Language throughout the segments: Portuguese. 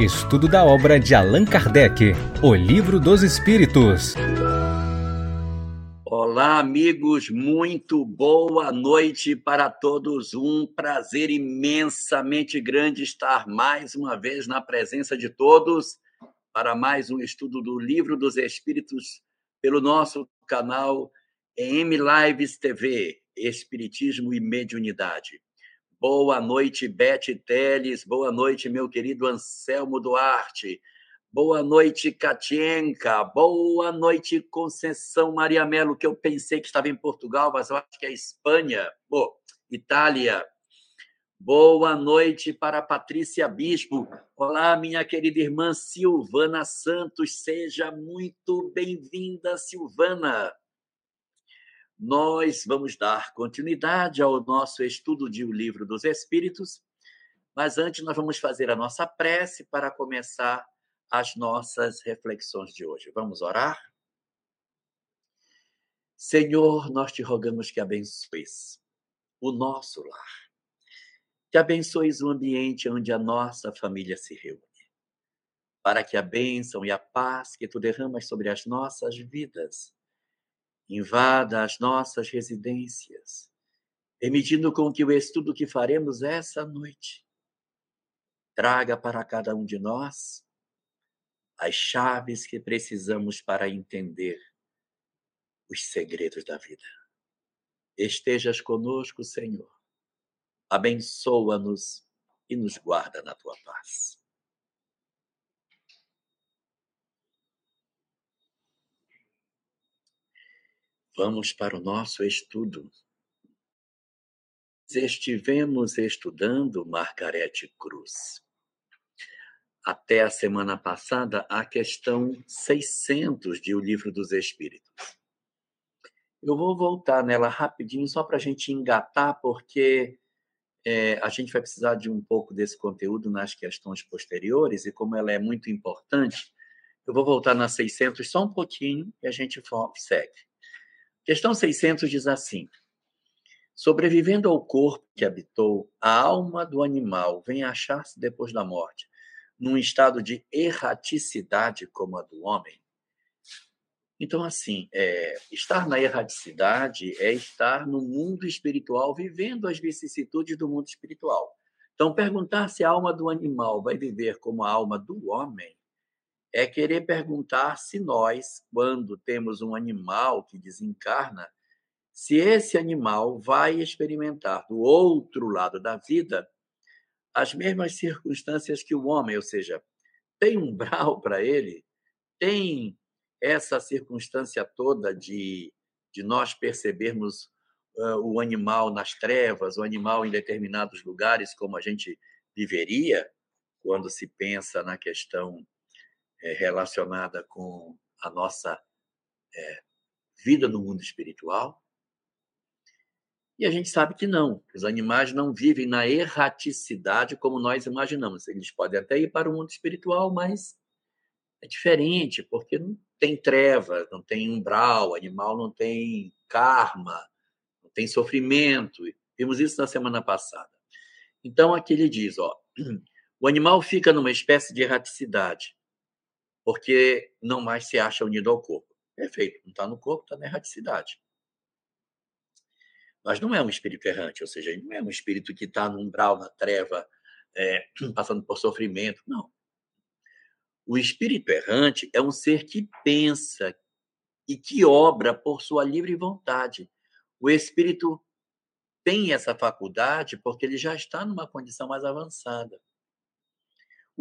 Estudo da obra de Allan Kardec, O Livro dos Espíritos. Olá, amigos, muito boa noite para todos. Um prazer imensamente grande estar mais uma vez na presença de todos para mais um estudo do Livro dos Espíritos pelo nosso canal M Lives TV, Espiritismo e Mediunidade. Boa noite, Bete Teles. Boa noite, meu querido Anselmo Duarte. Boa noite, Katienka. Boa noite, Conceição Maria Melo, que eu pensei que estava em Portugal, mas eu acho que é Espanha. Bom, Itália. Boa noite para Patrícia Bispo. Olá, minha querida irmã Silvana Santos. Seja muito bem-vinda, Silvana nós vamos dar continuidade ao nosso estudo de O Livro dos Espíritos, mas antes nós vamos fazer a nossa prece para começar as nossas reflexões de hoje. Vamos orar? Senhor, nós te rogamos que abençoes o nosso lar, que abençoes o ambiente onde a nossa família se reúne, para que a bênção e a paz que tu derramas sobre as nossas vidas invada as nossas residências, permitindo com que o estudo que faremos essa noite traga para cada um de nós as chaves que precisamos para entender os segredos da vida. Estejas conosco, Senhor. Abençoa-nos e nos guarda na tua paz. Vamos para o nosso estudo. Estivemos estudando Margarete Cruz. Até a semana passada, a questão 600 de O Livro dos Espíritos. Eu vou voltar nela rapidinho, só para a gente engatar, porque é, a gente vai precisar de um pouco desse conteúdo nas questões posteriores, e como ela é muito importante, eu vou voltar na 600 só um pouquinho e a gente segue. Questão 600 diz assim: Sobrevivendo ao corpo que habitou, a alma do animal vem achar-se depois da morte, num estado de erraticidade como a do homem. Então, assim, é, estar na erraticidade é estar no mundo espiritual, vivendo as vicissitudes do mundo espiritual. Então, perguntar se a alma do animal vai viver como a alma do homem é querer perguntar se nós, quando temos um animal que desencarna, se esse animal vai experimentar do outro lado da vida as mesmas circunstâncias que o homem, ou seja, tem umbral para ele, tem essa circunstância toda de, de nós percebermos uh, o animal nas trevas, o animal em determinados lugares, como a gente viveria quando se pensa na questão é, relacionada com a nossa é, vida no mundo espiritual. E a gente sabe que não, os animais não vivem na erraticidade como nós imaginamos. Eles podem até ir para o mundo espiritual, mas é diferente, porque não tem trevas, não tem umbral, o animal não tem karma, não tem sofrimento. Vimos isso na semana passada. Então, aqui ele diz: ó, o animal fica numa espécie de erraticidade porque não mais se acha unido ao corpo. Perfeito, não está no corpo, está na erraticidade. Mas não é um espírito errante, ou seja, não é um espírito que está no umbral, na treva, é, passando por sofrimento, não. O espírito errante é um ser que pensa e que obra por sua livre vontade. O espírito tem essa faculdade porque ele já está numa condição mais avançada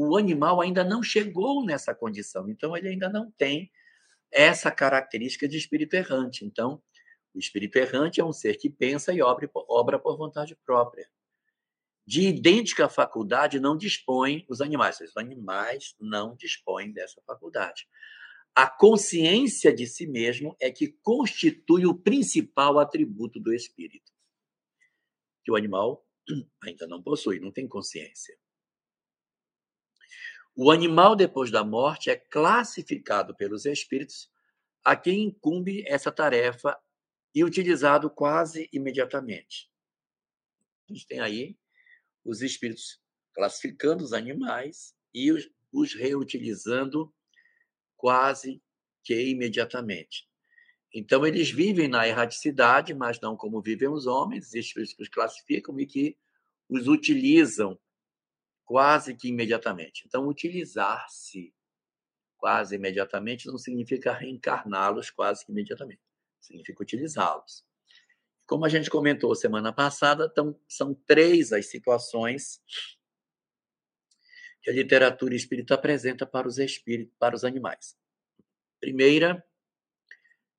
o animal ainda não chegou nessa condição, então ele ainda não tem essa característica de espírito errante. Então, o espírito errante é um ser que pensa e obra, por vontade própria. De idêntica faculdade não dispõem os animais. Os animais não dispõem dessa faculdade. A consciência de si mesmo é que constitui o principal atributo do espírito, que o animal ainda não possui, não tem consciência. O animal, depois da morte, é classificado pelos espíritos a quem incumbe essa tarefa e utilizado quase imediatamente. A gente tem aí os espíritos classificando os animais e os reutilizando quase que imediatamente. Então, eles vivem na erraticidade, mas não como vivem os homens, eles os classificam e que os utilizam quase que imediatamente. Então, utilizar-se quase imediatamente não significa reencarná-los quase que imediatamente, significa utilizá-los. Como a gente comentou semana passada, são três as situações que a literatura espírita apresenta para os espíritos, para os animais. Primeira,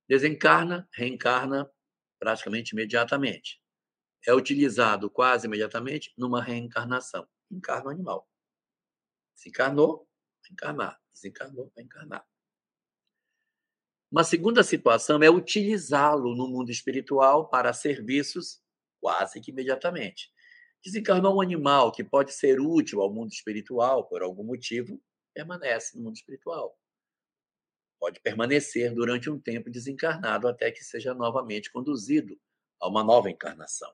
desencarna, reencarna praticamente imediatamente. É utilizado quase imediatamente numa reencarnação. Encarna o animal. Se encarnou, vai encarnar. Desencarnou, vai encarnar. Uma segunda situação é utilizá-lo no mundo espiritual para serviços quase que imediatamente. Desencarnou um animal que pode ser útil ao mundo espiritual por algum motivo, permanece no mundo espiritual. Pode permanecer durante um tempo desencarnado até que seja novamente conduzido a uma nova encarnação.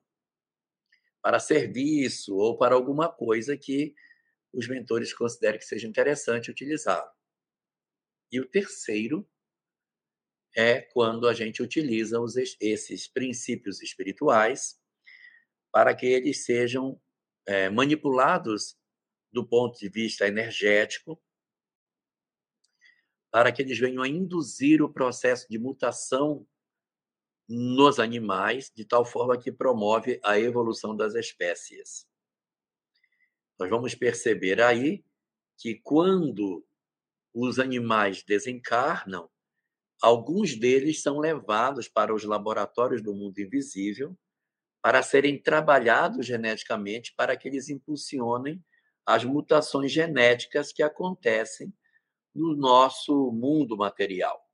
Para serviço ou para alguma coisa que os mentores considerem que seja interessante utilizá-lo. E o terceiro é quando a gente utiliza os, esses princípios espirituais para que eles sejam é, manipulados do ponto de vista energético, para que eles venham a induzir o processo de mutação nos animais, de tal forma que promove a evolução das espécies. Nós vamos perceber aí que quando os animais desencarnam, Alguns deles são levados para os laboratórios do mundo invisível para serem trabalhados geneticamente para que eles impulsionem as mutações genéticas que acontecem no nosso mundo material.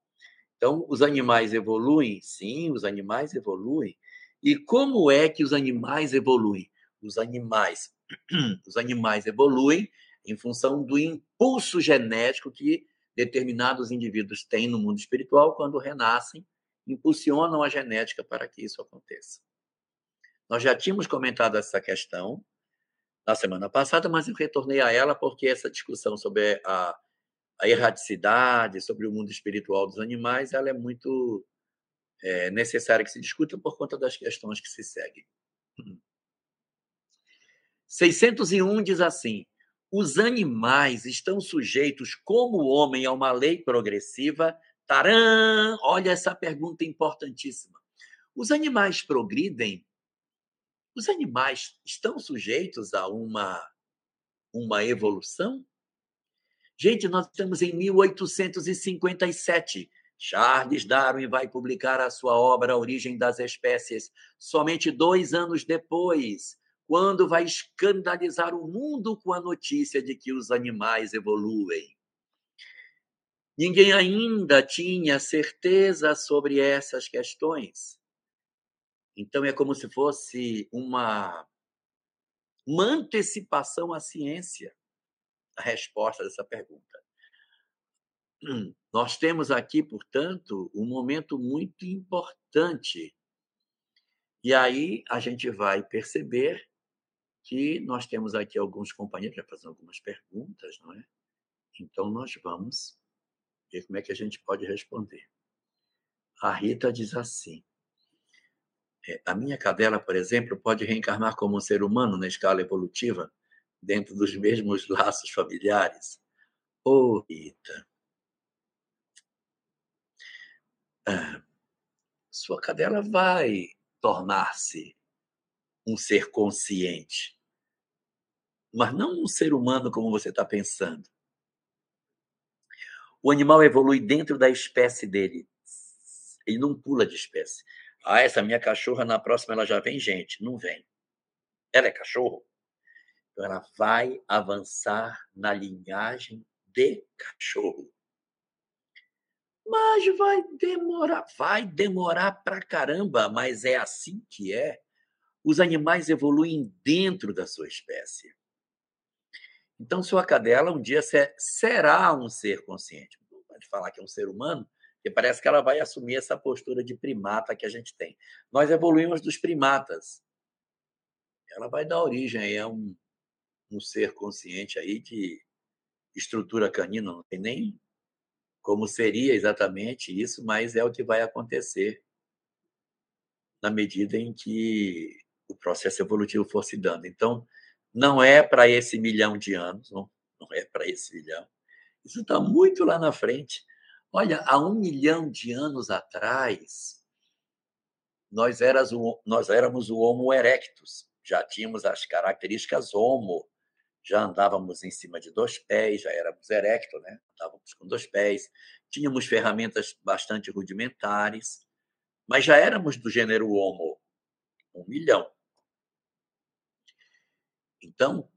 Então, os animais evoluem? Sim, os animais evoluem. E como é que os animais evoluem? Os animais, os animais evoluem em função do impulso genético que determinados indivíduos têm no mundo espiritual quando renascem, impulsionam a genética para que isso aconteça. Nós já tínhamos comentado essa questão na semana passada, mas eu retornei a ela porque essa discussão sobre a, a erraticidade, sobre o mundo espiritual dos animais, ela é muito é, necessária que se discuta por conta das questões que se seguem. 601 diz assim: os animais estão sujeitos, como o homem, a uma lei progressiva? Taran! Olha essa pergunta importantíssima. Os animais progridem? Os animais estão sujeitos a uma, uma evolução? Gente, nós estamos em 1857. Charles Darwin vai publicar a sua obra A Origem das Espécies somente dois anos depois quando vai escandalizar o mundo com a notícia de que os animais evoluem. Ninguém ainda tinha certeza sobre essas questões. Então é como se fosse uma, uma antecipação à ciência a resposta dessa pergunta. Nós temos aqui, portanto, um momento muito importante. E aí a gente vai perceber que nós temos aqui alguns companheiros já fazendo algumas perguntas, não é? Então, nós vamos ver como é que a gente pode responder. A Rita diz assim: é, a minha cadela, por exemplo, pode reencarnar como um ser humano na escala evolutiva, dentro dos mesmos laços familiares? Ô, oh, Rita. Ah, sua cadela vai tornar-se um ser consciente, mas não um ser humano como você está pensando. O animal evolui dentro da espécie dele. Ele não pula de espécie. Ah, essa minha cachorra, na próxima ela já vem gente. Não vem. Ela é cachorro. Então ela vai avançar na linhagem de cachorro. Mas vai demorar, vai demorar pra caramba, mas é assim que é os animais evoluem dentro da sua espécie. Então, sua cadela um dia será um ser consciente. Não pode falar que é um ser humano, porque parece que ela vai assumir essa postura de primata que a gente tem. Nós evoluímos dos primatas. Ela vai dar origem a um, um ser consciente aí de estrutura canina, não tem nem como seria exatamente isso, mas é o que vai acontecer na medida em que o processo evolutivo for se dando. Então, não é para esse milhão de anos, não, não é para esse milhão. Isso está muito lá na frente. Olha, há um milhão de anos atrás, nós, eras o, nós éramos o Homo erectus, já tínhamos as características Homo, já andávamos em cima de dois pés, já éramos erecto, né? Andávamos com dois pés, tínhamos ferramentas bastante rudimentares, mas já éramos do gênero Homo, um milhão. Então,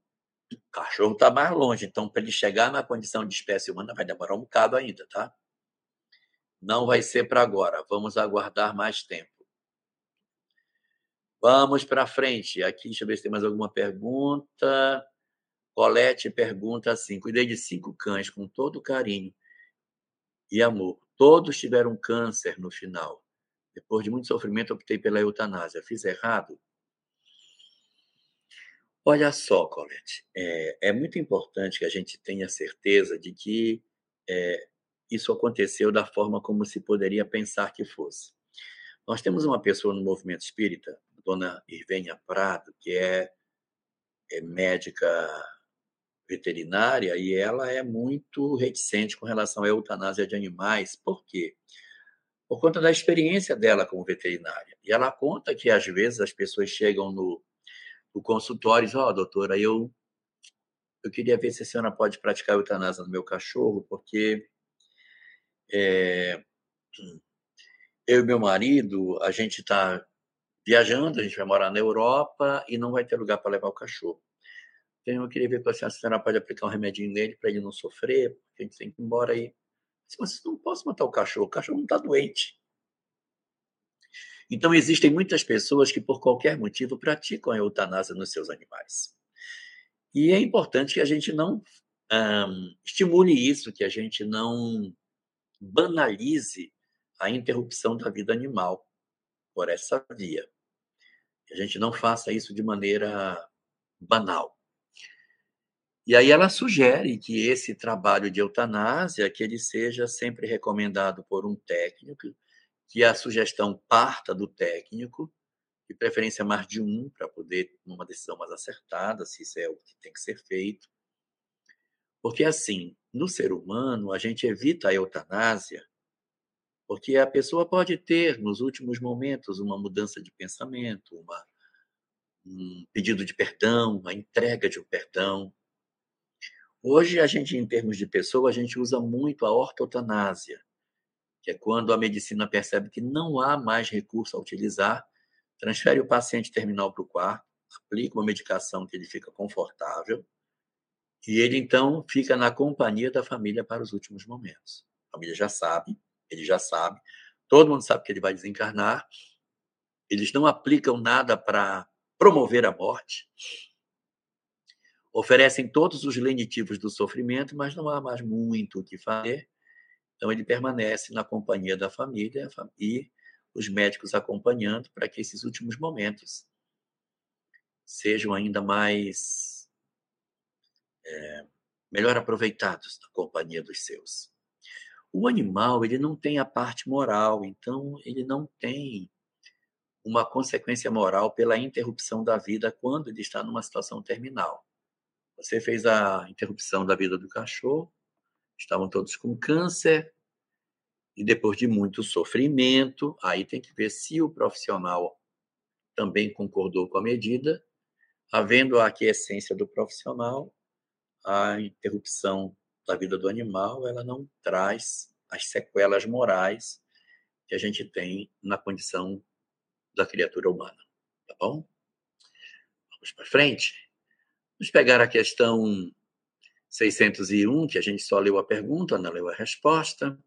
o cachorro está mais longe, então para ele chegar na condição de espécie humana vai demorar um bocado ainda, tá? Não vai ser para agora, vamos aguardar mais tempo. Vamos para frente. Aqui, deixa eu ver se tem mais alguma pergunta. Colete pergunta assim: cuidei de cinco cães com todo carinho e amor. Todos tiveram câncer no final. Depois de muito sofrimento, optei pela eutanásia. Fiz errado? Olha só, Colette, é, é muito importante que a gente tenha certeza de que é, isso aconteceu da forma como se poderia pensar que fosse. Nós temos uma pessoa no movimento espírita, dona Irvênia Prado, que é, é médica veterinária e ela é muito reticente com relação à eutanásia de animais. Por quê? Por conta da experiência dela como veterinária. E ela conta que, às vezes, as pessoas chegam no, no consultório e dizem: Ó, oh, doutora, eu, eu queria ver se a senhora pode praticar eutanásia no meu cachorro, porque é, eu e meu marido, a gente está viajando, a gente vai morar na Europa e não vai ter lugar para levar o cachorro. Então, eu queria ver se a senhora pode aplicar um remedinho nele para ele não sofrer, porque a gente tem que ir embora aí. Mas não posso matar o cachorro, o cachorro não está doente. Então, existem muitas pessoas que, por qualquer motivo, praticam a eutanásia nos seus animais. E é importante que a gente não estimule isso, que a gente não banalize a interrupção da vida animal por essa via. Que a gente não faça isso de maneira banal. E aí ela sugere que esse trabalho de eutanásia que ele seja sempre recomendado por um técnico, que a sugestão parta do técnico, de preferência mais de um, para poder tomar uma decisão mais acertada, se isso é o que tem que ser feito. Porque, assim, no ser humano, a gente evita a eutanásia porque a pessoa pode ter, nos últimos momentos, uma mudança de pensamento, uma, um pedido de perdão, uma entrega de um perdão, Hoje, a gente, em termos de pessoa, a gente usa muito a ortotanásia, que é quando a medicina percebe que não há mais recurso a utilizar, transfere o paciente terminal para o quarto, aplica uma medicação que ele fica confortável, e ele, então, fica na companhia da família para os últimos momentos. A família já sabe, ele já sabe, todo mundo sabe que ele vai desencarnar, eles não aplicam nada para promover a morte, oferecem todos os lenitivos do sofrimento, mas não há mais muito o que fazer. Então, ele permanece na companhia da família e os médicos acompanhando para que esses últimos momentos sejam ainda mais é, melhor aproveitados na companhia dos seus. O animal ele não tem a parte moral, então ele não tem uma consequência moral pela interrupção da vida quando ele está numa situação terminal. Você fez a interrupção da vida do cachorro, estavam todos com câncer, e depois de muito sofrimento, aí tem que ver se o profissional também concordou com a medida, havendo a aquiescência do profissional, a interrupção da vida do animal, ela não traz as sequelas morais que a gente tem na condição da criatura humana, tá bom? Vamos para frente. Vamos pegar a questão 601, que a gente só leu a pergunta, não leu a resposta.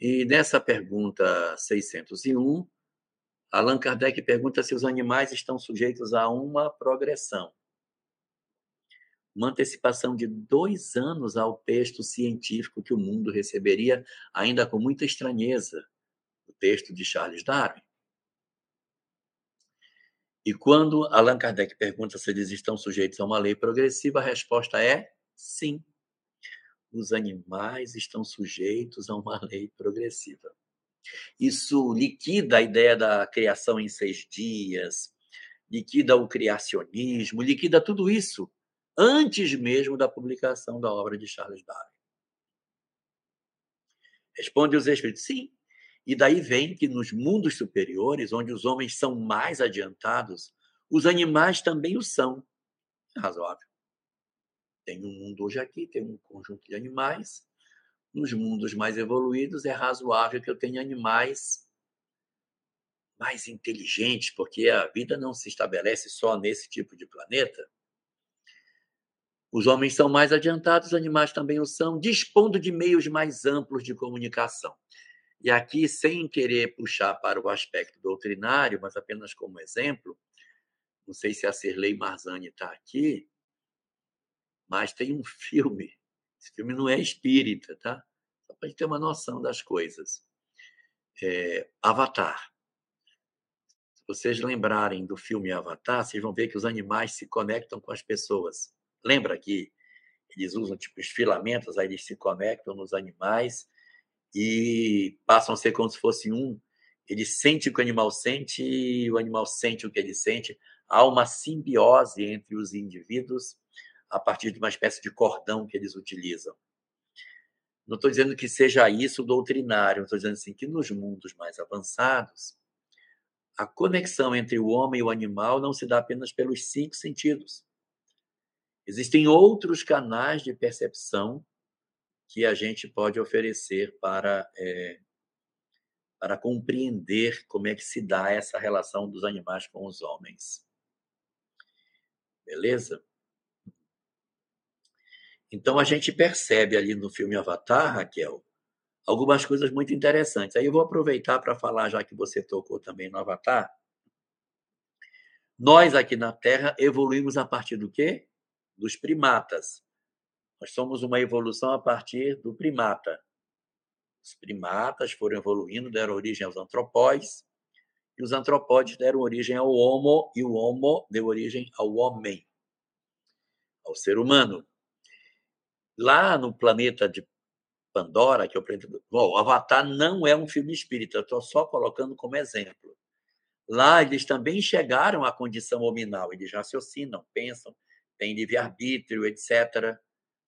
E nessa pergunta 601, Allan Kardec pergunta se os animais estão sujeitos a uma progressão. Uma antecipação de dois anos ao texto científico que o mundo receberia, ainda com muita estranheza, o texto de Charles Darwin. E quando Allan Kardec pergunta se eles estão sujeitos a uma lei progressiva, a resposta é sim. os animais estão sujeitos a uma lei progressiva. Isso liquida a ideia da criação em seis dias, liquida o criacionismo, liquida tudo isso antes mesmo da publicação da obra de Charles Darwin. Responde os espíritos, sim. E daí vem que nos mundos superiores, onde os homens são mais adiantados, os animais também o são. É razoável. Tem um mundo hoje aqui, tem um conjunto de animais. Nos mundos mais evoluídos, é razoável que eu tenha animais mais inteligentes, porque a vida não se estabelece só nesse tipo de planeta. Os homens são mais adiantados, os animais também o são, dispondo de meios mais amplos de comunicação. E aqui, sem querer puxar para o aspecto doutrinário, mas apenas como exemplo, não sei se a Cirlei Marzani está aqui, mas tem um filme. Esse filme não é espírita, tá? Só para a gente ter uma noção das coisas. É, Avatar. Se vocês lembrarem do filme Avatar, vocês vão ver que os animais se conectam com as pessoas. Lembra que eles usam tipo os filamentos, aí eles se conectam nos animais e passam a ser como se fosse um. Ele sente o que o animal sente e o animal sente o que ele sente. Há uma simbiose entre os indivíduos a partir de uma espécie de cordão que eles utilizam. Não estou dizendo que seja isso doutrinário, estou dizendo assim que nos mundos mais avançados, a conexão entre o homem e o animal não se dá apenas pelos cinco sentidos. Existem outros canais de percepção que a gente pode oferecer para, é, para compreender como é que se dá essa relação dos animais com os homens. Beleza? Então a gente percebe ali no filme Avatar, Raquel, algumas coisas muito interessantes. Aí eu vou aproveitar para falar, já que você tocou também no Avatar. Nós aqui na Terra evoluímos a partir do quê? dos primatas. Nós somos uma evolução a partir do primata. Os primatas foram evoluindo, deram origem aos antropóides, e os antropóides deram origem ao Homo, e o Homo deu origem ao homem, ao ser humano. Lá no planeta de Pandora, que o planeta. Bom, Avatar não é um filme espírita, estou só colocando como exemplo. Lá eles também chegaram à condição hominal, eles raciocinam, pensam, tem livre-arbítrio, etc.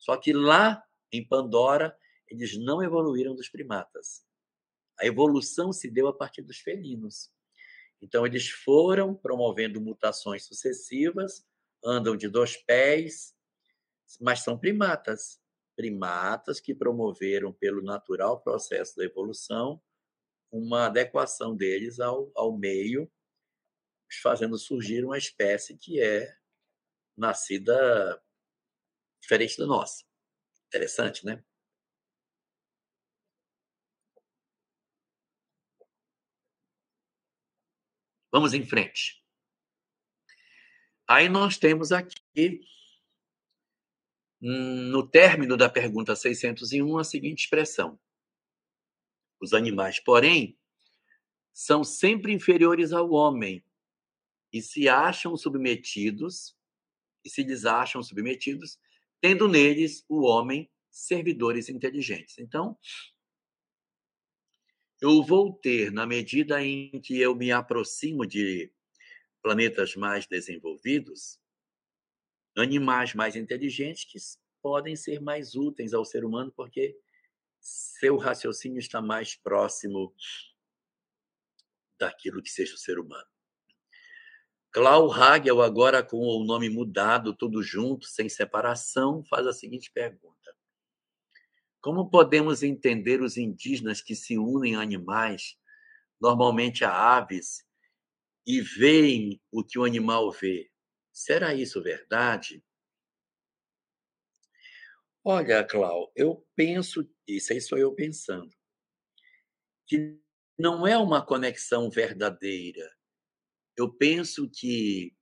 Só que lá em Pandora, eles não evoluíram dos primatas. A evolução se deu a partir dos felinos. Então, eles foram promovendo mutações sucessivas, andam de dois pés, mas são primatas. Primatas que promoveram, pelo natural processo da evolução, uma adequação deles ao, ao meio, fazendo surgir uma espécie que é nascida diferente da nossa. Interessante, né? Vamos em frente. Aí nós temos aqui, no término da pergunta 601, a seguinte expressão: Os animais, porém, são sempre inferiores ao homem e se acham submetidos e se lhes acham submetidos, tendo neles o homem servidores inteligentes. Então, eu vou ter, na medida em que eu me aproximo de planetas mais desenvolvidos, animais mais inteligentes que podem ser mais úteis ao ser humano, porque seu raciocínio está mais próximo daquilo que seja o ser humano. Clau Hagel, agora com o nome mudado, tudo junto, sem separação, faz a seguinte pergunta: Como podemos entender os indígenas que se unem a animais, normalmente a aves, e veem o que o animal vê? Será isso verdade? Olha, Clau, eu penso, isso aí sou eu pensando, que não é uma conexão verdadeira eu penso que,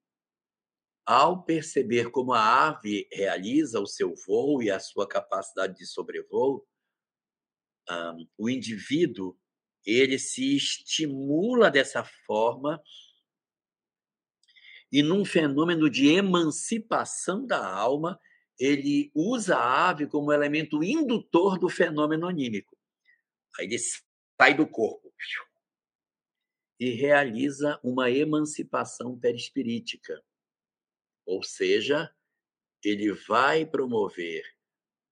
ao perceber como a ave realiza o seu voo e a sua capacidade de sobrevoo, um, o indivíduo ele se estimula dessa forma e num fenômeno de emancipação da alma ele usa a ave como elemento indutor do fenômeno anímico. Aí ele sai do corpo e realiza uma emancipação perispirítica. Ou seja, ele vai promover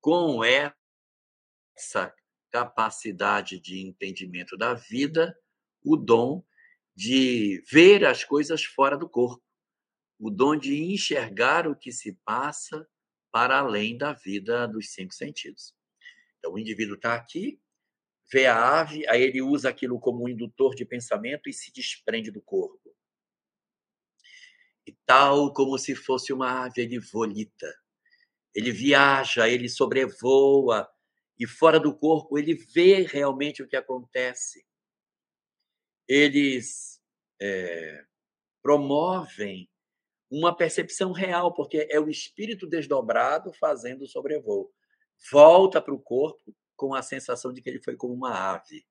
com essa capacidade de entendimento da vida o dom de ver as coisas fora do corpo, o dom de enxergar o que se passa para além da vida dos cinco sentidos. Então, o indivíduo está aqui, vê a ave, aí ele usa aquilo como um indutor de pensamento e se desprende do corpo. E tal como se fosse uma ave, ele volita, ele viaja, ele sobrevoa, e fora do corpo ele vê realmente o que acontece. Eles é, promovem uma percepção real, porque é o espírito desdobrado fazendo o sobrevoo. Volta para o corpo com a sensação de que ele foi como uma ave.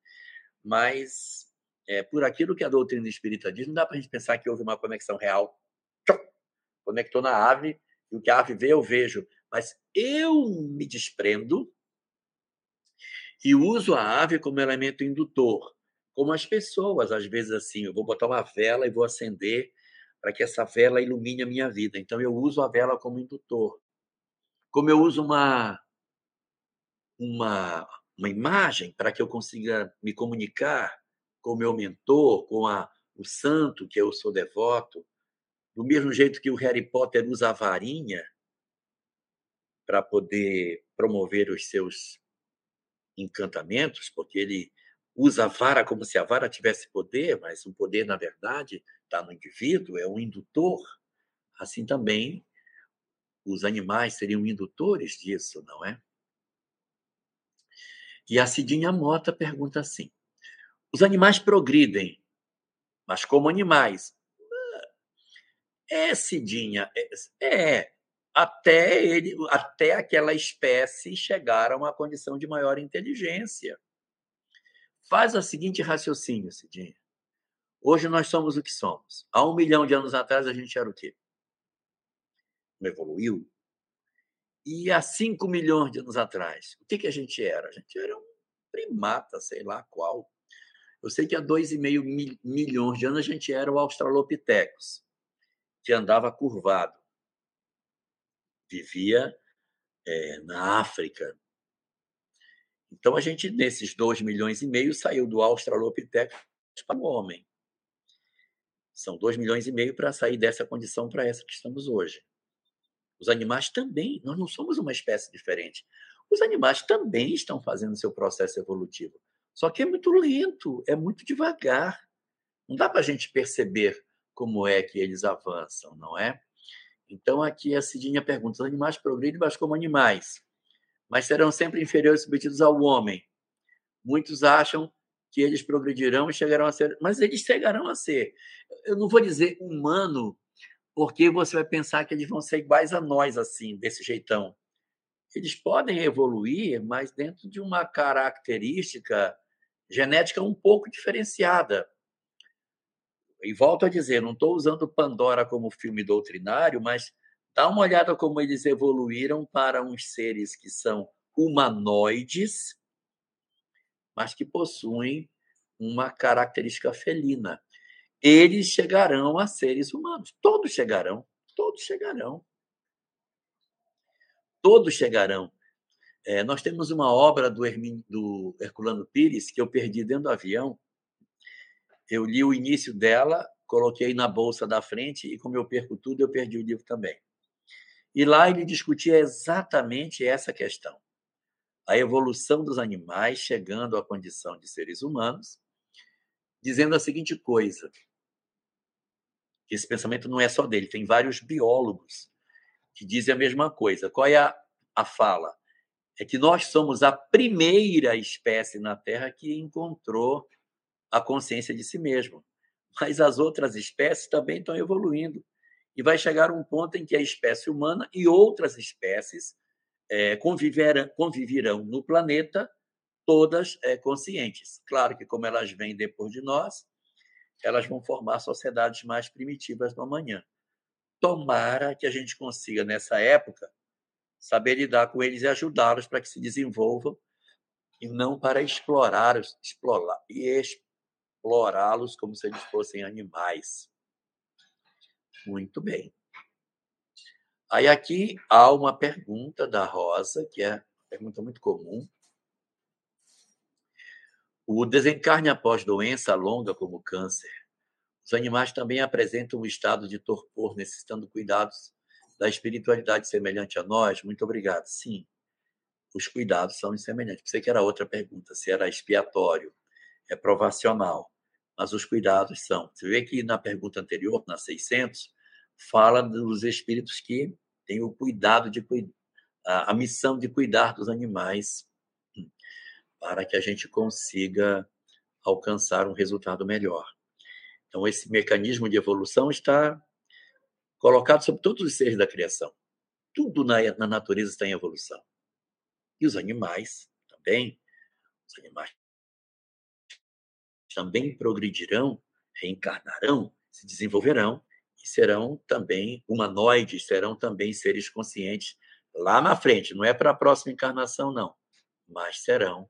Mas, é, por aquilo que a doutrina espírita diz, não dá para a gente pensar que houve uma conexão real. Conectou na ave, e o que a ave vê, eu vejo. Mas eu me desprendo e uso a ave como elemento indutor. Como as pessoas, às vezes, assim, eu vou botar uma vela e vou acender para que essa vela ilumine a minha vida. Então eu uso a vela como indutor. Como eu uso uma uma, uma imagem para que eu consiga me comunicar com o meu mentor, com a, o santo que eu sou devoto, do mesmo jeito que o Harry Potter usa a varinha para poder promover os seus encantamentos, porque ele usa a vara como se a vara tivesse poder, mas o poder, na verdade, está no indivíduo, é um indutor. Assim também, os animais seriam indutores disso, não é? E a Cidinha Mota pergunta assim: os animais progridem, mas como animais? É, Cidinha, é, é até ele, até aquela espécie chegar a uma condição de maior inteligência. Faz o seguinte raciocínio, Cidinha. Hoje nós somos o que somos. Há um milhão de anos atrás a gente era o quê? Não evoluiu? E há cinco milhões de anos atrás, o que, que a gente era? A gente era um primata, sei lá qual. Eu sei que há dois e meio milhões de anos a gente era o Australopithecus, que andava curvado. Vivia é, na África, então, a gente, nesses 2 milhões e meio, saiu do Australopithecus para o homem. São 2 milhões e meio para sair dessa condição para essa que estamos hoje. Os animais também, nós não somos uma espécie diferente. Os animais também estão fazendo seu processo evolutivo. Só que é muito lento, é muito devagar. Não dá para a gente perceber como é que eles avançam, não é? Então, aqui a Cidinha pergunta: os animais progridem, mas como animais? mas serão sempre inferiores submetidos ao homem. Muitos acham que eles progredirão e chegarão a ser, mas eles chegarão a ser. Eu não vou dizer humano, porque você vai pensar que eles vão ser iguais a nós assim, desse jeitão. Eles podem evoluir, mas dentro de uma característica genética um pouco diferenciada. E volto a dizer, não estou usando Pandora como filme doutrinário, mas Dá uma olhada como eles evoluíram para uns seres que são humanoides, mas que possuem uma característica felina. Eles chegarão a seres humanos. Todos chegarão. Todos chegarão. Todos chegarão. É, nós temos uma obra do, Hermin, do Herculano Pires que eu perdi dentro do avião. Eu li o início dela, coloquei na bolsa da frente e, como eu perco tudo, eu perdi o livro também. E lá ele discutia exatamente essa questão. A evolução dos animais chegando à condição de seres humanos, dizendo a seguinte coisa: que esse pensamento não é só dele, tem vários biólogos que dizem a mesma coisa. Qual é a, a fala? É que nós somos a primeira espécie na Terra que encontrou a consciência de si mesmo. Mas as outras espécies também estão evoluindo e vai chegar um ponto em que a espécie humana e outras espécies é, conviverão, no planeta todas é, conscientes. Claro que, como elas vêm depois de nós, elas vão formar sociedades mais primitivas do amanhã. Tomara que a gente consiga, nessa época, saber lidar com eles e ajudá-los para que se desenvolvam e não para explorá-los explorar, e explorá-los como se eles fossem animais. Muito bem. Aí aqui há uma pergunta da Rosa, que é uma pergunta muito comum. O desencarne após doença longa como câncer. Os animais também apresentam um estado de torpor, necessitando cuidados da espiritualidade semelhante a nós? Muito obrigado. Sim, os cuidados são semelhantes. Pensei que era outra pergunta, se era expiatório, é provacional. Mas os cuidados são. Você vê que na pergunta anterior, na 600, fala dos espíritos que têm o cuidado de a missão de cuidar dos animais para que a gente consiga alcançar um resultado melhor. Então, esse mecanismo de evolução está colocado sobre todos os seres da criação. Tudo na, na natureza está em evolução. E os animais também. Os animais também progredirão, reencarnarão, se desenvolverão e serão também humanoides, serão também seres conscientes lá na frente. Não é para a próxima encarnação, não, mas serão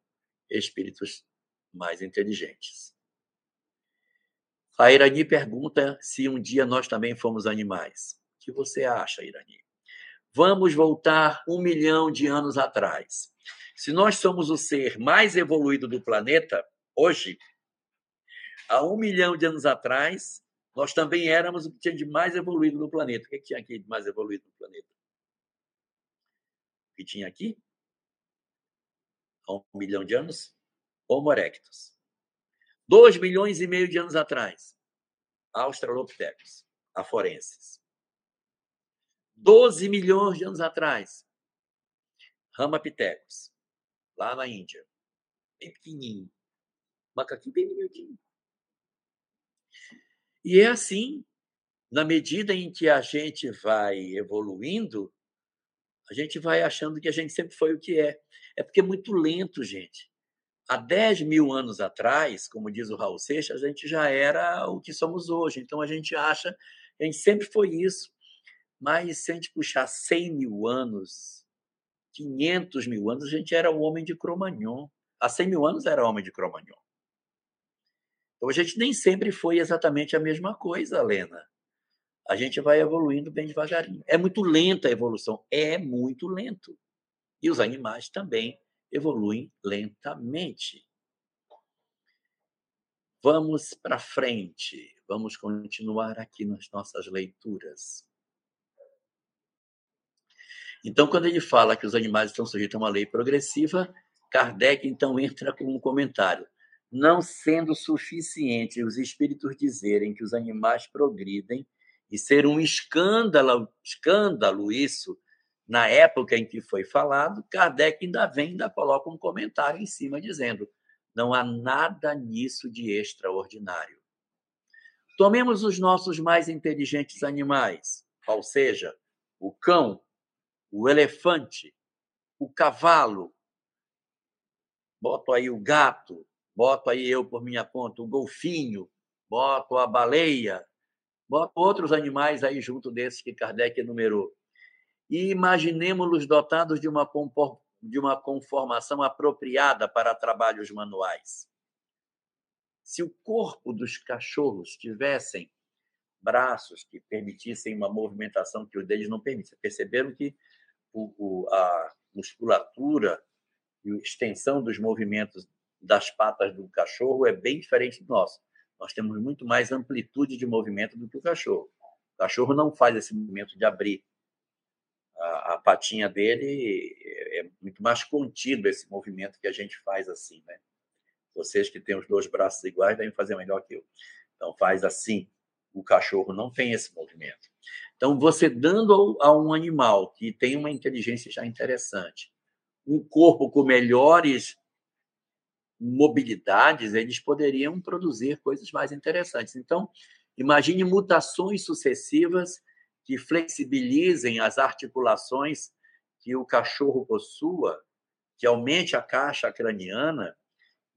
espíritos mais inteligentes. A Irani pergunta se um dia nós também fomos animais. O que você acha, Irani? Vamos voltar um milhão de anos atrás. Se nós somos o ser mais evoluído do planeta, hoje, há um milhão de anos atrás, nós também éramos o que tinha de mais evoluído no planeta. O que tinha aqui de mais evoluído no planeta? O que tinha aqui? Há um milhão de anos? Homo erectus. Dois milhões e meio de anos atrás, Australopithecus, aforenses. Doze milhões de anos atrás, Ramapithecus, lá na Índia. Bem pequenininho. Macaquinho bem miudinho. E é assim, na medida em que a gente vai evoluindo, a gente vai achando que a gente sempre foi o que é. É porque é muito lento, gente há 10 mil anos atrás, como diz o Raul Seixas, a gente já era o que somos hoje. Então a gente acha, a gente sempre foi isso. Mas se a gente puxar 100 mil anos, 500 mil anos, a gente era o homem de Cromagnon. Há 100 mil anos era homem de Cromagnon. Então a gente nem sempre foi exatamente a mesma coisa, Lena. A gente vai evoluindo bem devagarinho. É muito lenta a evolução, é muito lento. E os animais também evoluem lentamente. Vamos para frente, vamos continuar aqui nas nossas leituras. Então, quando ele fala que os animais estão sujeitos a uma lei progressiva, Kardec então entra com um comentário. Não sendo suficiente os espíritos dizerem que os animais progridem e ser um escândalo, escândalo isso na época em que foi falado, Kardec ainda vem, ainda coloca um comentário em cima dizendo: não há nada nisso de extraordinário. Tomemos os nossos mais inteligentes animais, ou seja, o cão, o elefante, o cavalo, boto aí o gato, boto aí eu por minha conta, o golfinho, boto a baleia, boto outros animais aí junto desses que Kardec enumerou e imaginemos-los dotados de uma, de uma conformação apropriada para trabalhos manuais. Se o corpo dos cachorros tivessem braços que permitissem uma movimentação que o deles não permite, perceberam que o, o, a musculatura e a extensão dos movimentos das patas do cachorro é bem diferente do nosso. Nós temos muito mais amplitude de movimento do que o cachorro. O cachorro não faz esse movimento de abrir a, patinha dele é muito mais contido esse movimento que a gente faz assim, né? Vocês que têm os dois braços iguais devem fazer melhor que eu. Então faz assim. O cachorro não tem esse movimento. Então você dando a um animal que tem uma inteligência já interessante, um corpo com melhores mobilidades, eles poderiam produzir coisas mais interessantes. Então, imagine mutações sucessivas que flexibilizem as articulações que o cachorro possua, que aumente a caixa craniana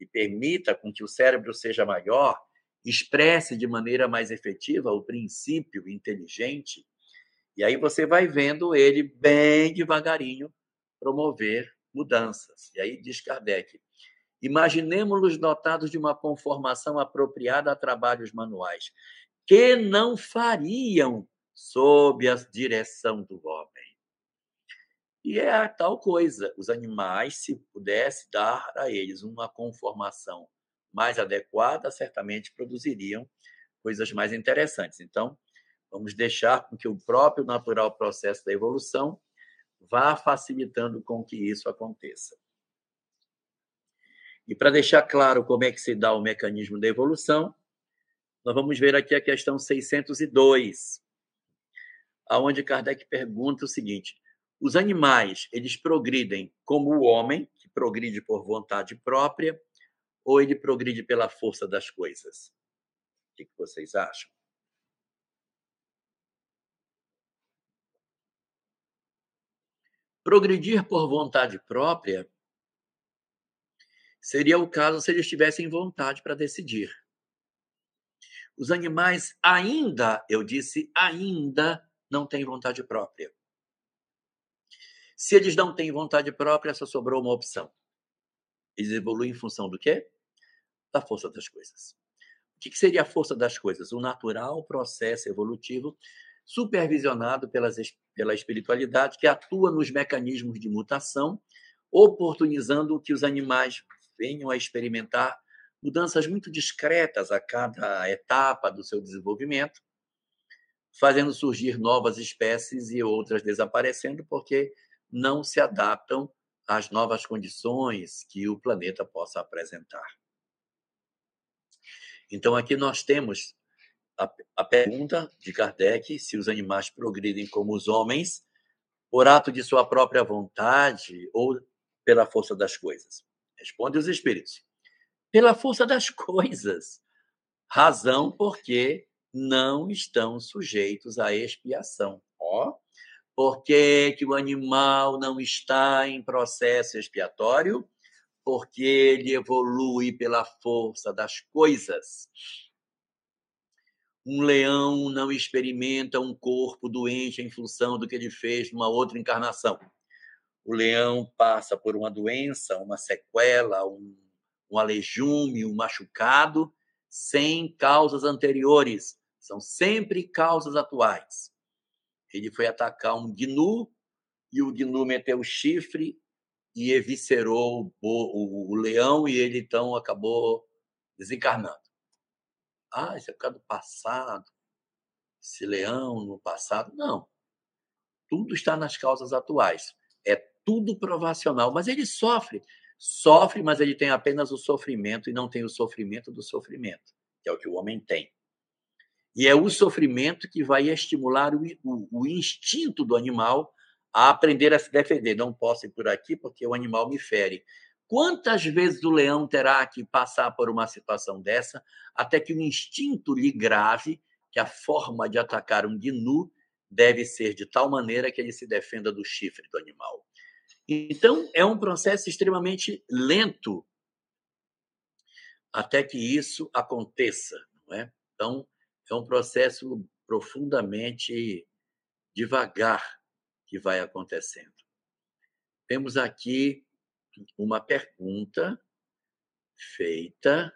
e permita com que o cérebro seja maior, expresse de maneira mais efetiva o princípio inteligente E aí você vai vendo ele bem devagarinho promover mudanças. E aí diz Kardec: imaginemos-los dotados de uma conformação apropriada a trabalhos manuais, que não fariam sob a direção do homem. E é a tal coisa, os animais, se pudesse dar a eles uma conformação mais adequada, certamente produziriam coisas mais interessantes. Então, vamos deixar com que o próprio natural processo da evolução vá facilitando com que isso aconteça. E para deixar claro como é que se dá o mecanismo da evolução, nós vamos ver aqui a questão 602, aonde Kardec pergunta o seguinte: os animais, eles progridem como o homem, que progride por vontade própria, ou ele progride pela força das coisas? O que vocês acham? Progredir por vontade própria seria o caso se eles tivessem vontade para decidir. Os animais ainda, eu disse, ainda não têm vontade própria. Se eles não têm vontade própria, só sobrou uma opção. Eles evoluem em função do quê? Da força das coisas. O que seria a força das coisas? O natural processo evolutivo supervisionado pelas, pela espiritualidade, que atua nos mecanismos de mutação, oportunizando que os animais venham a experimentar mudanças muito discretas a cada etapa do seu desenvolvimento, fazendo surgir novas espécies e outras desaparecendo, porque não se adaptam às novas condições que o planeta possa apresentar. Então, aqui nós temos a, a pergunta de Kardec se os animais progridem como os homens, por ato de sua própria vontade ou pela força das coisas. Responde os espíritos. Pela força das coisas. Razão porque não estão sujeitos à expiação. Ó, por que, que o animal não está em processo expiatório? Porque ele evolui pela força das coisas. Um leão não experimenta um corpo doente em função do que ele fez numa outra encarnação. O leão passa por uma doença, uma sequela, um, um alejume, um machucado, sem causas anteriores. São sempre causas atuais. Ele foi atacar um gnu e o gnu meteu o chifre e eviscerou o, o, o leão e ele então acabou desencarnando. Ah, isso é por causa do passado. Esse leão no passado. Não. Tudo está nas causas atuais. É tudo provacional. Mas ele sofre. Sofre, mas ele tem apenas o sofrimento e não tem o sofrimento do sofrimento, que é o que o homem tem. E é o sofrimento que vai estimular o, o, o instinto do animal a aprender a se defender. Não posso ir por aqui porque o animal me fere. Quantas vezes o leão terá que passar por uma situação dessa até que o instinto lhe grave que a forma de atacar um gnu deve ser de tal maneira que ele se defenda do chifre do animal? Então, é um processo extremamente lento até que isso aconteça, não é? Então, é um processo profundamente devagar que vai acontecendo. Temos aqui uma pergunta feita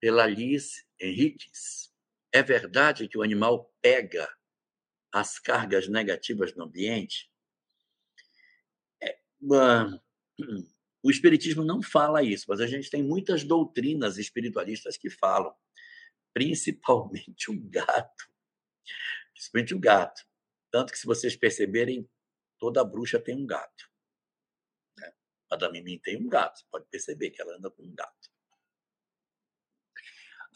pela Liz Henriques. É verdade que o animal pega as cargas negativas no ambiente? É, o Espiritismo não fala isso, mas a gente tem muitas doutrinas espiritualistas que falam, principalmente o gato. Principalmente o gato. Tanto que, se vocês perceberem, toda bruxa tem um gato. Madame Mim tem um gato, você pode perceber que ela anda com um gato.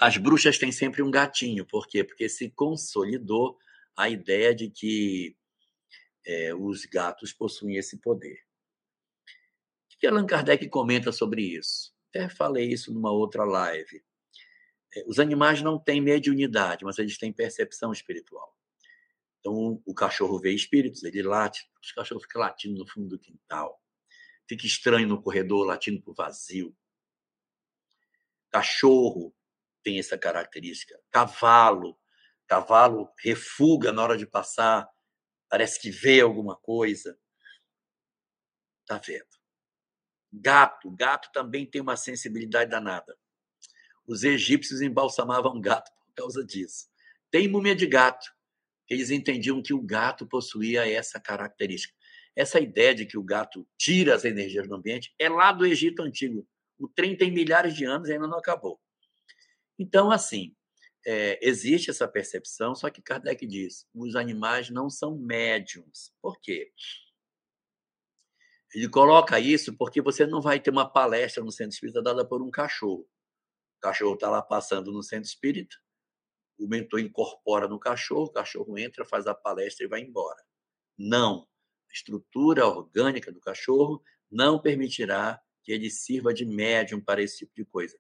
As bruxas têm sempre um gatinho, por quê? Porque se consolidou a ideia de que é, os gatos possuem esse poder. O que Allan Kardec comenta sobre isso? Até falei isso numa outra live. É, os animais não têm mediunidade, mas eles têm percepção espiritual. Então, o cachorro vê espíritos, ele late, os cachorros ficam latindo no fundo do quintal fica estranho no corredor, latindo para o vazio. Cachorro tem essa característica. Cavalo Cavalo refuga na hora de passar, parece que vê alguma coisa. Está vendo? Gato. Gato também tem uma sensibilidade danada. Os egípcios embalsamavam gato por causa disso. Tem múmia de gato. Eles entendiam que o gato possuía essa característica. Essa ideia de que o gato tira as energias do ambiente é lá do Egito Antigo. O trem tem milhares de anos e ainda não acabou. Então, assim, é, existe essa percepção, só que Kardec diz: os animais não são médiums. Por quê? Ele coloca isso porque você não vai ter uma palestra no centro espírita dada por um cachorro. Cachorro está lá passando no centro espírita, o mentor incorpora no cachorro, o cachorro entra, faz a palestra e vai embora. Não. A estrutura orgânica do cachorro não permitirá que ele sirva de médium para esse tipo de coisa.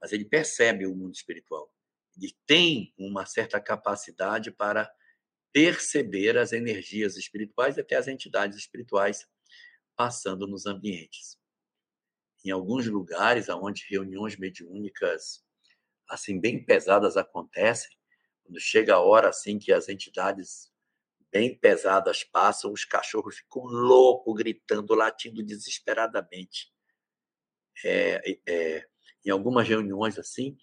Mas ele percebe o mundo espiritual. Ele tem uma certa capacidade para perceber as energias espirituais e até as entidades espirituais passando nos ambientes. Em alguns lugares onde reuniões mediúnicas assim bem pesadas acontecem, quando chega a hora assim que as entidades bem pesadas passam, os cachorros ficam loucos, gritando, latindo desesperadamente. É, é, em algumas reuniões assim,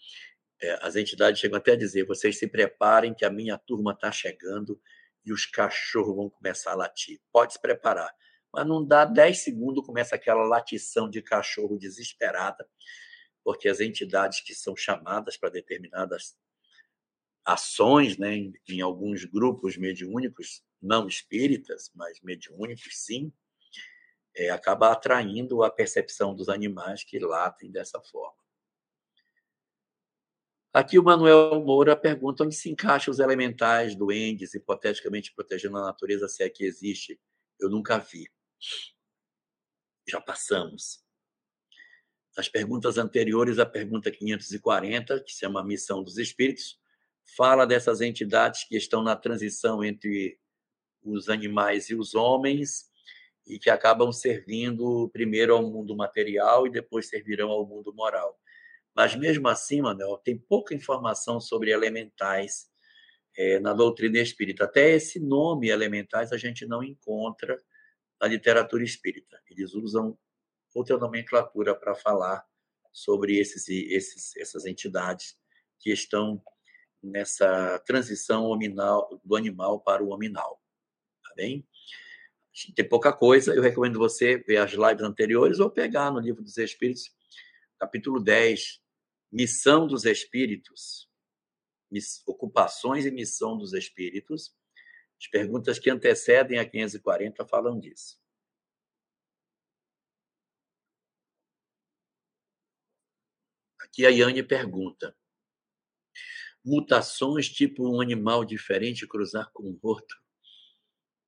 é, as entidades chegam até a dizer: vocês se preparem que a minha turma está chegando e os cachorros vão começar a latir. Pode se preparar mas não dá 10 segundos, começa aquela latição de cachorro desesperada, porque as entidades que são chamadas para determinadas ações, né, em, em alguns grupos mediúnicos, não espíritas, mas mediúnicos sim, é, acaba atraindo a percepção dos animais que latem dessa forma. Aqui o Manuel Moura pergunta onde se encaixam os elementais duendes, hipoteticamente protegendo a natureza, se é que existe. Eu nunca vi já passamos. Nas perguntas anteriores, a pergunta 540, que se chama Missão dos Espíritos, fala dessas entidades que estão na transição entre os animais e os homens e que acabam servindo primeiro ao mundo material e depois servirão ao mundo moral. Mas mesmo assim, Manuel, tem pouca informação sobre elementais é, na doutrina espírita. Até esse nome elementais a gente não encontra na literatura espírita. Eles usam outra nomenclatura para falar sobre esses, esses, essas entidades que estão nessa transição do animal para o hominal. Tá bem? Tem pouca coisa, eu recomendo você ver as lives anteriores ou pegar no Livro dos Espíritos, capítulo 10, Missão dos Espíritos, ocupações e missão dos espíritos, as perguntas que antecedem a 540 falam disso. Aqui a Yane pergunta: mutações tipo um animal diferente cruzar com outro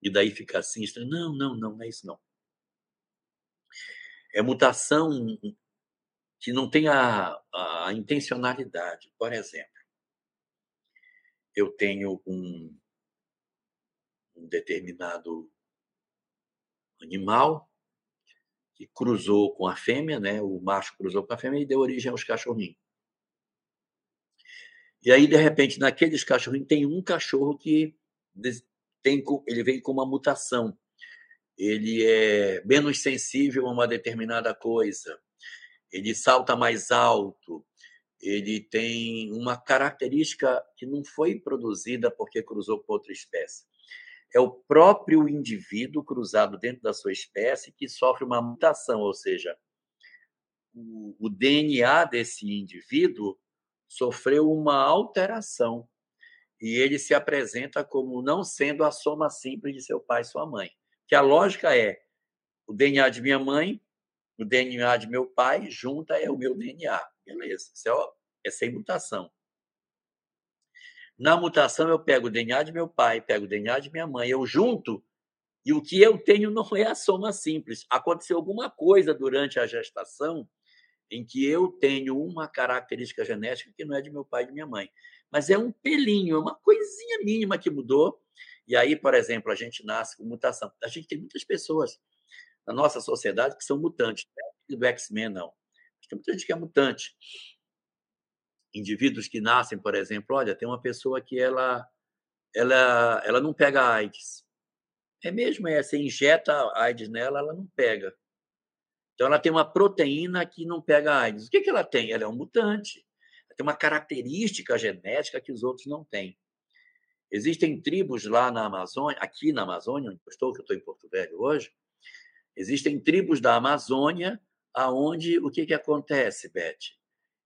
e daí ficar assim? Não, não, não, não é isso não. É mutação que não tem a, a intencionalidade. Por exemplo, eu tenho um um determinado animal que cruzou com a fêmea, né? O macho cruzou com a fêmea e deu origem aos cachorrinhos. E aí, de repente, naqueles cachorrinhos tem um cachorro que tem, ele vem com uma mutação. Ele é menos sensível a uma determinada coisa. Ele salta mais alto. Ele tem uma característica que não foi produzida porque cruzou com outra espécie é o próprio indivíduo cruzado dentro da sua espécie que sofre uma mutação, ou seja, o, o DNA desse indivíduo sofreu uma alteração e ele se apresenta como não sendo a soma simples de seu pai e sua mãe. Que a lógica é o DNA de minha mãe, o DNA de meu pai, junta é o meu DNA. Beleza, isso é, é sem mutação. Na mutação, eu pego o DNA de meu pai, pego o DNA de minha mãe, eu junto, e o que eu tenho não é a soma simples. Aconteceu alguma coisa durante a gestação em que eu tenho uma característica genética que não é de meu pai e de minha mãe. Mas é um pelinho, é uma coisinha mínima que mudou. E aí, por exemplo, a gente nasce com mutação. A gente tem muitas pessoas na nossa sociedade que são mutantes. Não é do X-Men, não. Tem muita gente que é mutante. Indivíduos que nascem, por exemplo, olha, tem uma pessoa que ela ela ela não pega AIDS. É mesmo, é, você injeta AIDS nela, ela não pega. Então ela tem uma proteína que não pega AIDS. O que que ela tem? Ela é um mutante. Ela tem uma característica genética que os outros não têm. Existem tribos lá na Amazônia, aqui na Amazônia, onde eu estou, que eu estou em Porto Velho hoje, existem tribos da Amazônia aonde o que, que acontece, Beth?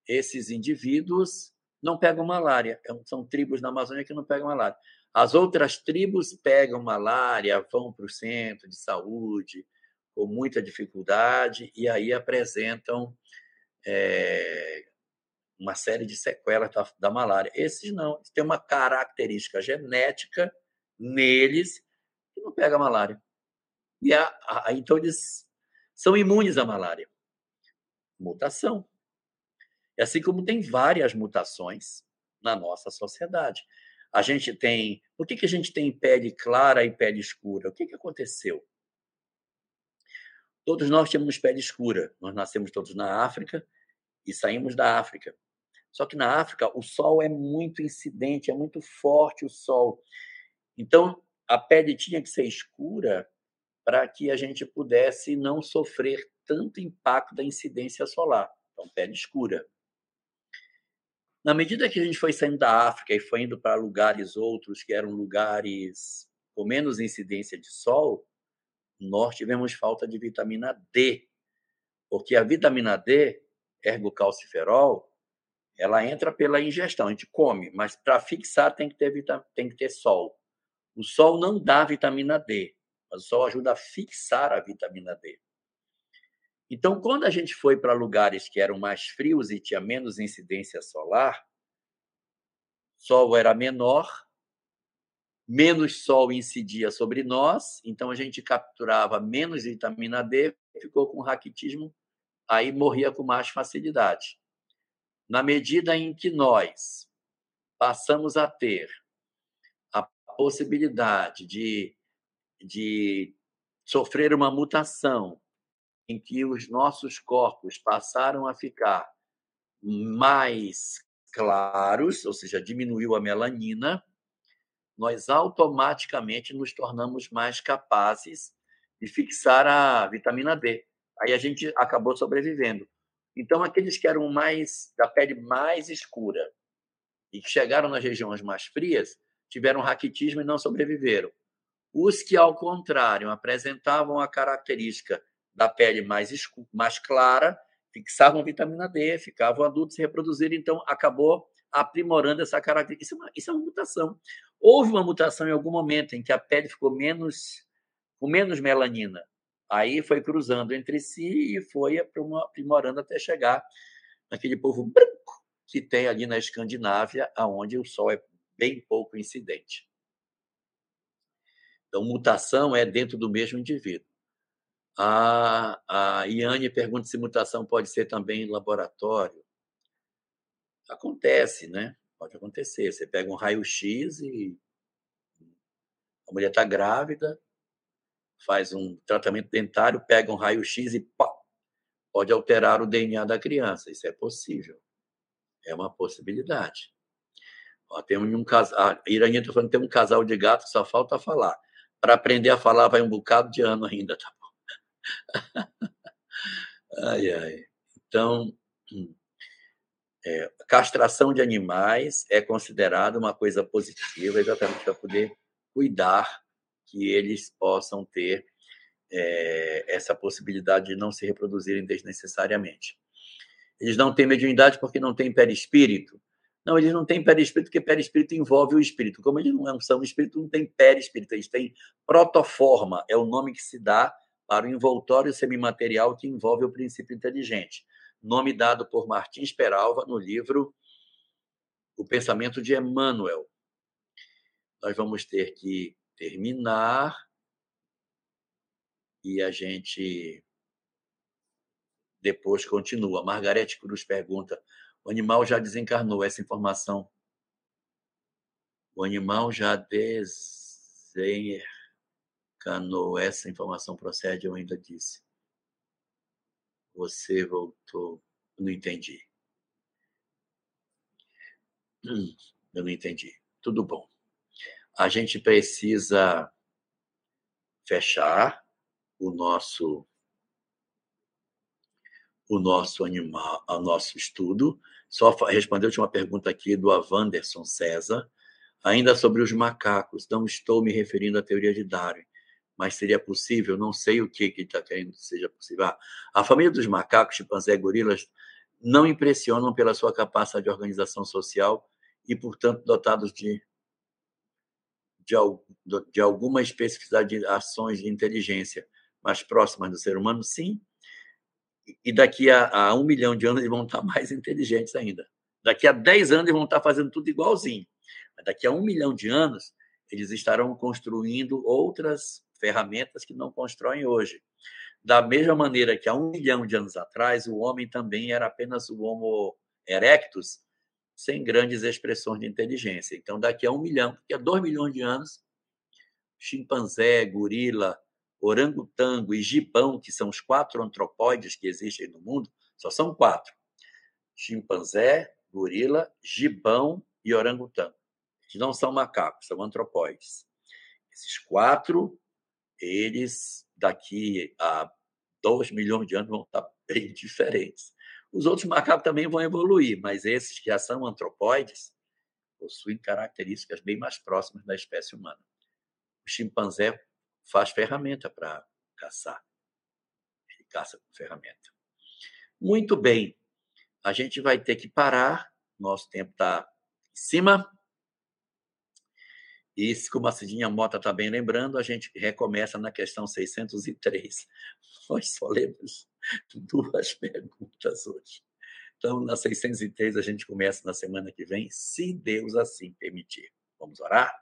Esses indivíduos não pegam malária. É são tribos na Amazônia que não pegam malária. As outras tribos pegam malária, vão para o centro de saúde com muita dificuldade e aí apresentam é, uma série de sequelas da, da malária. Esses não, têm uma característica genética neles que não pega malária. E a, a, então eles são imunes à malária. Mutação. E assim como tem várias mutações na nossa sociedade. A gente tem. Por que, que a gente tem pele clara e pele escura? O que, que aconteceu? Todos nós temos pele escura. Nós nascemos todos na África e saímos da África. Só que na África o sol é muito incidente, é muito forte o sol. Então a pele tinha que ser escura para que a gente pudesse não sofrer tanto impacto da incidência solar. Então, pele escura. Na medida que a gente foi saindo da África e foi indo para lugares outros que eram lugares com menos incidência de sol, nós tivemos falta de vitamina D, porque a vitamina D, ergocalciferol, ela entra pela ingestão, a gente come, mas para fixar tem que, ter tem que ter sol. O sol não dá vitamina D, mas o sol ajuda a fixar a vitamina D. Então, quando a gente foi para lugares que eram mais frios e tinha menos incidência solar, sol era menor, menos sol incidia sobre nós, então a gente capturava menos vitamina D, ficou com raquitismo, aí morria com mais facilidade. Na medida em que nós passamos a ter a possibilidade de, de sofrer uma mutação em que os nossos corpos passaram a ficar mais claros, ou seja, diminuiu a melanina, nós automaticamente nos tornamos mais capazes de fixar a vitamina D. Aí a gente acabou sobrevivendo. Então, aqueles que eram mais da pele mais escura e que chegaram nas regiões mais frias tiveram raquitismo e não sobreviveram. Os que, ao contrário, apresentavam a característica da pele mais, escura, mais clara fixavam vitamina D, ficavam adultos se reproduzirem, então acabou aprimorando essa característica. Isso é, uma, isso é uma mutação. Houve uma mutação em algum momento em que a pele ficou menos com menos melanina. Aí foi cruzando entre si e foi aprimorando até chegar naquele povo branco que tem ali na Escandinávia, aonde o sol é bem pouco incidente. Então, mutação é dentro do mesmo indivíduo. A, a Iane pergunta se mutação pode ser também em laboratório. Acontece, né? Pode acontecer. Você pega um raio-x e a mulher está grávida, faz um tratamento dentário, pega um raio-x e pá, pode alterar o DNA da criança. Isso é possível. É uma possibilidade. Ó, tem um casal, a está falando tem um casal de gatos que só falta falar. Para aprender a falar vai um bocado de ano ainda, tá bom? ai, ai. Então, é, castração de animais é considerada uma coisa positiva, exatamente para poder cuidar que eles possam ter é, essa possibilidade de não se reproduzirem desnecessariamente. Eles não têm mediunidade porque não têm perispírito. Não, eles não têm perispírito porque perispírito envolve o espírito. Como eles não são espírito, não tem perispírito, eles têm protoforma, é o nome que se dá para o envoltório semimaterial que envolve o princípio inteligente. Nome dado por Martins Peralva no livro O Pensamento de Emmanuel. Nós vamos ter que terminar e a gente depois continua. Margarete Cruz pergunta: o animal já desencarnou essa informação? O animal já desencarnou. Essa informação procede, eu ainda disse. Você voltou. Não entendi. Hum, eu não entendi. Tudo bom. A gente precisa fechar o nosso o nosso animal, o nosso estudo. Só responder a última pergunta aqui do Avanderson César, ainda sobre os macacos. Não estou me referindo à teoria de Darwin, mas seria possível, não sei o que que está querendo que seja possível. Ah, a família dos macacos, chimpanzé, gorilas, não impressionam pela sua capacidade de organização social e, portanto, dotados de, de, de alguma especificidade de ações de inteligência mais próximas do ser humano, sim. E daqui a, a um milhão de anos eles vão estar mais inteligentes ainda. Daqui a dez anos eles vão estar fazendo tudo igualzinho. Mas daqui a um milhão de anos eles estarão construindo outras ferramentas que não constroem hoje. Da mesma maneira que há um milhão de anos atrás, o homem também era apenas o Homo erectus, sem grandes expressões de inteligência. Então, daqui a um milhão, daqui a dois milhões de anos, chimpanzé, gorila, orangotango e gibão, que são os quatro antropóides que existem no mundo, só são quatro: chimpanzé, gorila, gibão e orangotango. Eles não são macacos, são antropóides. Esses quatro eles daqui a 2 milhões de anos vão estar bem diferentes. Os outros macacos também vão evoluir, mas esses que já são antropóides possuem características bem mais próximas da espécie humana. O chimpanzé faz ferramenta para caçar. Ele caça com ferramenta. Muito bem. A gente vai ter que parar. Nosso tempo está em cima. E, como a Cidinha Mota está bem lembrando, a gente recomeça na questão 603. Nós só lemos duas perguntas hoje. Então, na 603, a gente começa na semana que vem, se Deus assim permitir. Vamos orar?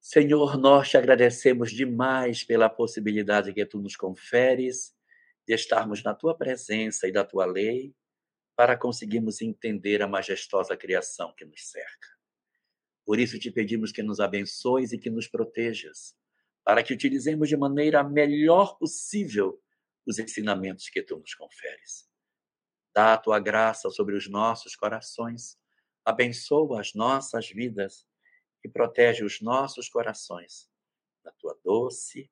Senhor, nós te agradecemos demais pela possibilidade que tu nos conferes de estarmos na tua presença e da tua lei para conseguirmos entender a majestosa criação que nos cerca. Por isso te pedimos que nos abençoes e que nos protejas, para que utilizemos de maneira melhor possível os ensinamentos que tu nos conferes. Dá a tua graça sobre os nossos corações, abençoa as nossas vidas e protege os nossos corações na tua doce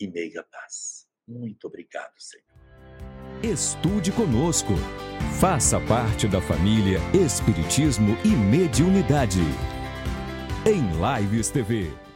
e meiga paz. Muito obrigado, Senhor. Estude conosco. Faça parte da família Espiritismo e Mediunidade. Em Lives TV.